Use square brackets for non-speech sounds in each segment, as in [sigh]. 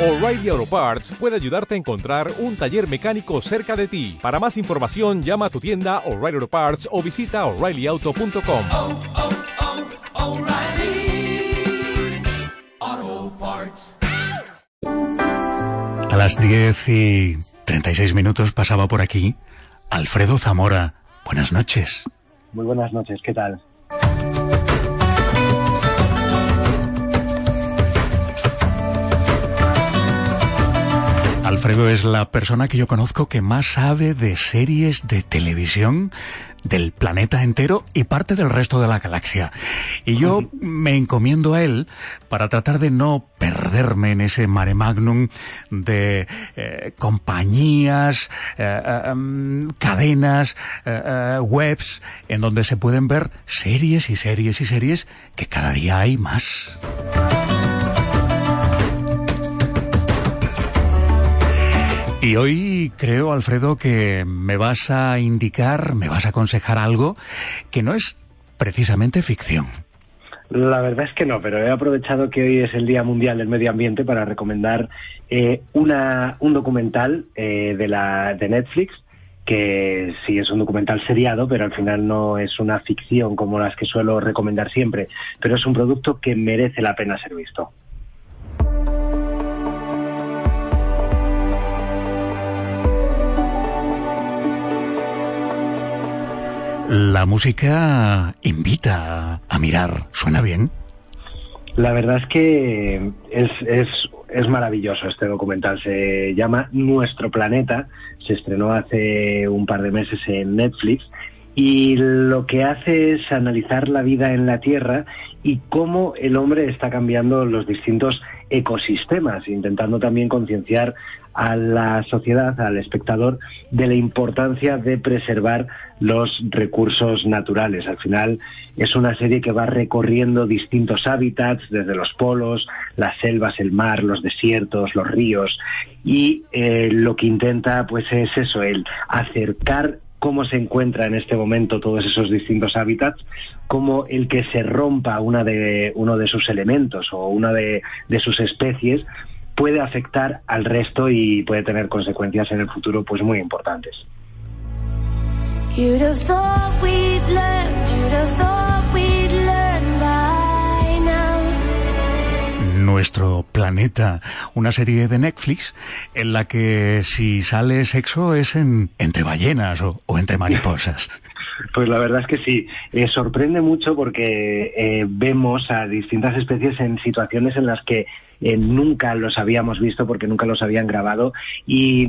O'Reilly Auto Parts puede ayudarte a encontrar un taller mecánico cerca de ti. Para más información, llama a tu tienda O'Reilly Auto Parts o visita oreillyauto.com. oh, oh, Parts. A las 10 y 36 minutos pasaba por aquí Alfredo Zamora. Buenas noches. Muy buenas noches, ¿qué tal? Alfredo es la persona que yo conozco que más sabe de series de televisión del planeta entero y parte del resto de la galaxia. Y yo me encomiendo a él para tratar de no perderme en ese mare magnum de eh, compañías, eh, eh, um, cadenas, webs, en donde se pueden ver series y series y series que cada día hay más. Y hoy creo, Alfredo, que me vas a indicar, me vas a aconsejar algo que no es precisamente ficción. La verdad es que no, pero he aprovechado que hoy es el Día Mundial del Medio Ambiente para recomendar eh, una, un documental eh, de, la, de Netflix que sí es un documental seriado, pero al final no es una ficción como las que suelo recomendar siempre, pero es un producto que merece la pena ser visto. La música invita a mirar. ¿Suena bien? La verdad es que es, es, es maravilloso este documental. Se llama Nuestro Planeta. Se estrenó hace un par de meses en Netflix. Y lo que hace es analizar la vida en la Tierra y cómo el hombre está cambiando los distintos ecosistemas, intentando también concienciar a la sociedad, al espectador, de la importancia de preservar los recursos naturales. Al final es una serie que va recorriendo distintos hábitats, desde los polos, las selvas, el mar, los desiertos, los ríos, y eh, lo que intenta pues es eso, el acercar cómo se encuentra en este momento todos esos distintos hábitats, cómo el que se rompa una de, uno de sus elementos o una de, de sus especies puede afectar al resto y puede tener consecuencias en el futuro pues muy importantes. Nuestro planeta, una serie de Netflix en la que si sale sexo es en, entre ballenas o, o entre mariposas. [laughs] [laughs] Pues la verdad es que sí, eh, sorprende mucho porque eh, vemos a distintas especies en situaciones en las que eh, nunca los habíamos visto porque nunca los habían grabado y,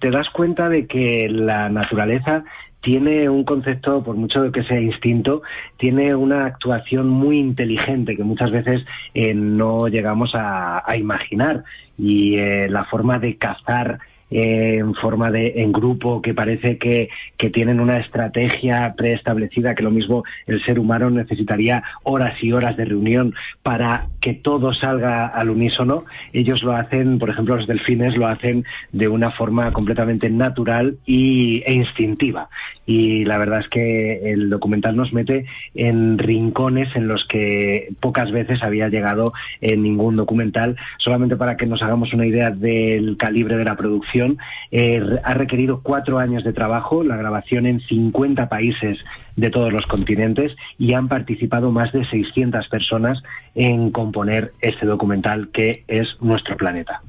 te das cuenta de que la naturaleza tiene un concepto, por mucho que sea instinto, tiene una actuación muy inteligente que muchas veces eh, no llegamos a, a imaginar. Y eh, la forma de cazar en forma de en grupo que parece que, que tienen una estrategia preestablecida que lo mismo el ser humano necesitaría horas y horas de reunión para que todo salga al unísono. Ellos lo hacen por ejemplo los delfines lo hacen de una forma completamente natural y, e instintiva y la verdad es que el documental nos mete en rincones en los que pocas veces había llegado en ningún documental solamente para que nos hagamos una idea del calibre de la producción eh, ha requerido cuatro años de trabajo, la grabación en 50 países de todos los continentes y han participado más de 600 personas en componer este documental que es Nuestro Planeta.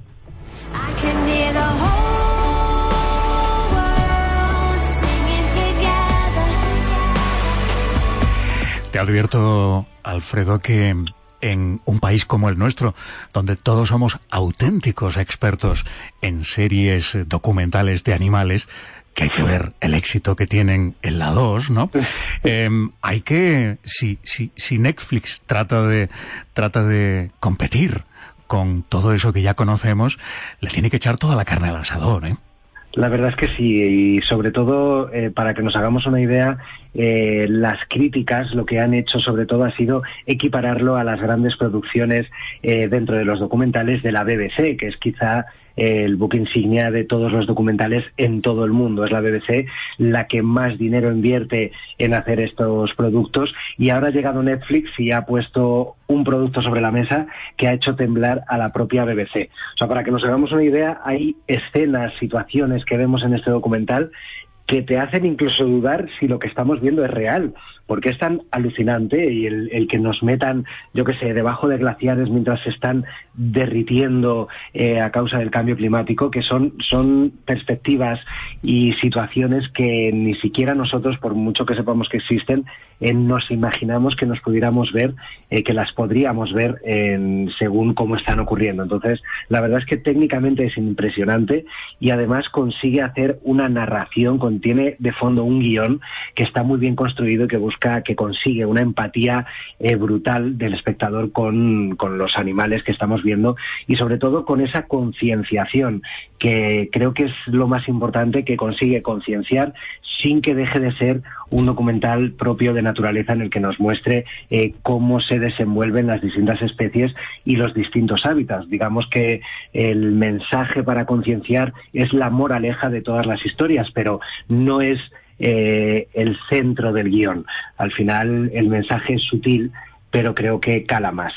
I can hear the Te advierto, Alfredo, que en un país como el nuestro, donde todos somos auténticos expertos en series documentales de animales, que hay que ver el éxito que tienen en la 2, ¿no? Eh, hay que, si, si, si Netflix trata de, trata de competir con todo eso que ya conocemos, le tiene que echar toda la carne al asador, ¿eh? La verdad es que sí, y sobre todo, eh, para que nos hagamos una idea, eh, las críticas lo que han hecho sobre todo ha sido equipararlo a las grandes producciones eh, dentro de los documentales de la BBC, que es quizá el buque insignia de todos los documentales en todo el mundo. Es la BBC la que más dinero invierte en hacer estos productos y ahora ha llegado Netflix y ha puesto un producto sobre la mesa que ha hecho temblar a la propia BBC. O sea, para que nos hagamos una idea, hay escenas, situaciones que vemos en este documental que te hacen incluso dudar si lo que estamos viendo es real, porque es tan alucinante y el, el que nos metan, yo qué sé, debajo de glaciares mientras se están derritiendo eh, a causa del cambio climático, que son, son perspectivas y situaciones que ni siquiera nosotros, por mucho que sepamos que existen, eh, nos imaginamos que nos pudiéramos ver, eh, que las podríamos ver en- según cómo están ocurriendo. Entonces, la verdad es que técnicamente es impresionante y además consigue hacer una narración, contiene de fondo un guion que está muy bien construido y que busca, que consigue una empatía eh, brutal del espectador con, con los animales que estamos viendo y sobre todo con esa concienciación que creo que es lo más importante que consigue concienciar sin que deje de ser un documental propio de naturaleza en el que nos muestre eh, cómo se desenvuelven las distintas especies y los distintos hábitats. Digamos que el mensaje para concienciar es la moraleja de todas las historias, pero no es eh, el centro del guion. Al final el mensaje es sutil, pero creo que cala más.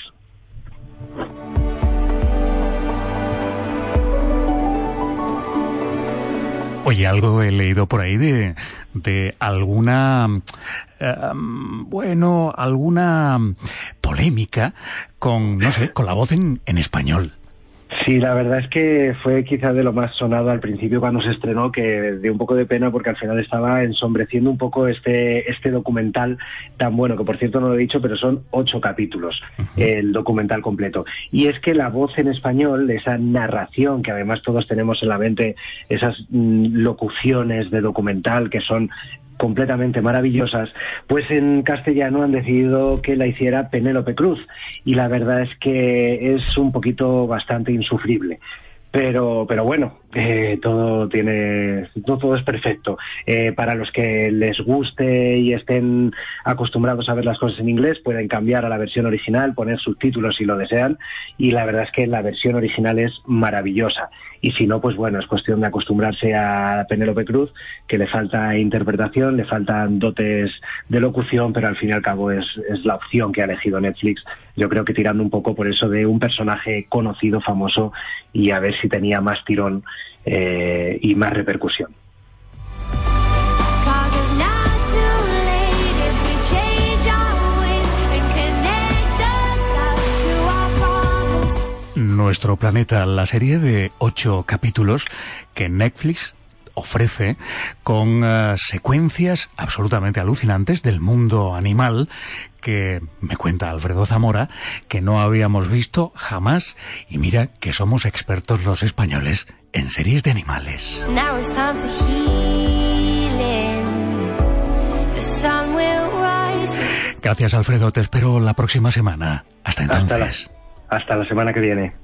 Oye, algo he leído por ahí de, de alguna, eh, bueno, alguna polémica con, no sé, con la voz en, en español. Sí, la verdad es que fue quizá de lo más sonado al principio cuando se estrenó, que dio un poco de pena porque al final estaba ensombreciendo un poco este, este documental tan bueno, que por cierto no lo he dicho, pero son ocho capítulos el documental completo. Y es que la voz en español, esa narración que además todos tenemos en la mente, esas mm, locuciones de documental que son completamente maravillosas, pues en castellano han decidido que la hiciera Penélope Cruz y la verdad es que es un poquito bastante insufrible. Pero, pero bueno, eh, todo tiene, no todo es perfecto. Eh, para los que les guste y estén acostumbrados a ver las cosas en inglés, pueden cambiar a la versión original, poner subtítulos si lo desean, y la verdad es que la versión original es maravillosa. Y si no, pues bueno, es cuestión de acostumbrarse a Penélope Cruz, que le falta interpretación, le faltan dotes de locución, pero al fin y al cabo es, la opción que ha elegido Netflix. Yo creo que tirando un poco por eso de un personaje conocido, famoso, y a ver si tenía más tirón eh, y más repercusión. Nuestro planeta, la serie de ocho capítulos que Netflix ofrece con eh, secuencias absolutamente alucinantes del mundo animal que me cuenta Alfredo Zamora que no habíamos visto jamás y mira que somos expertos los españoles en series de animales. Gracias Alfredo, te espero la próxima semana. Hasta Hasta la, entonces. hasta la semana que viene.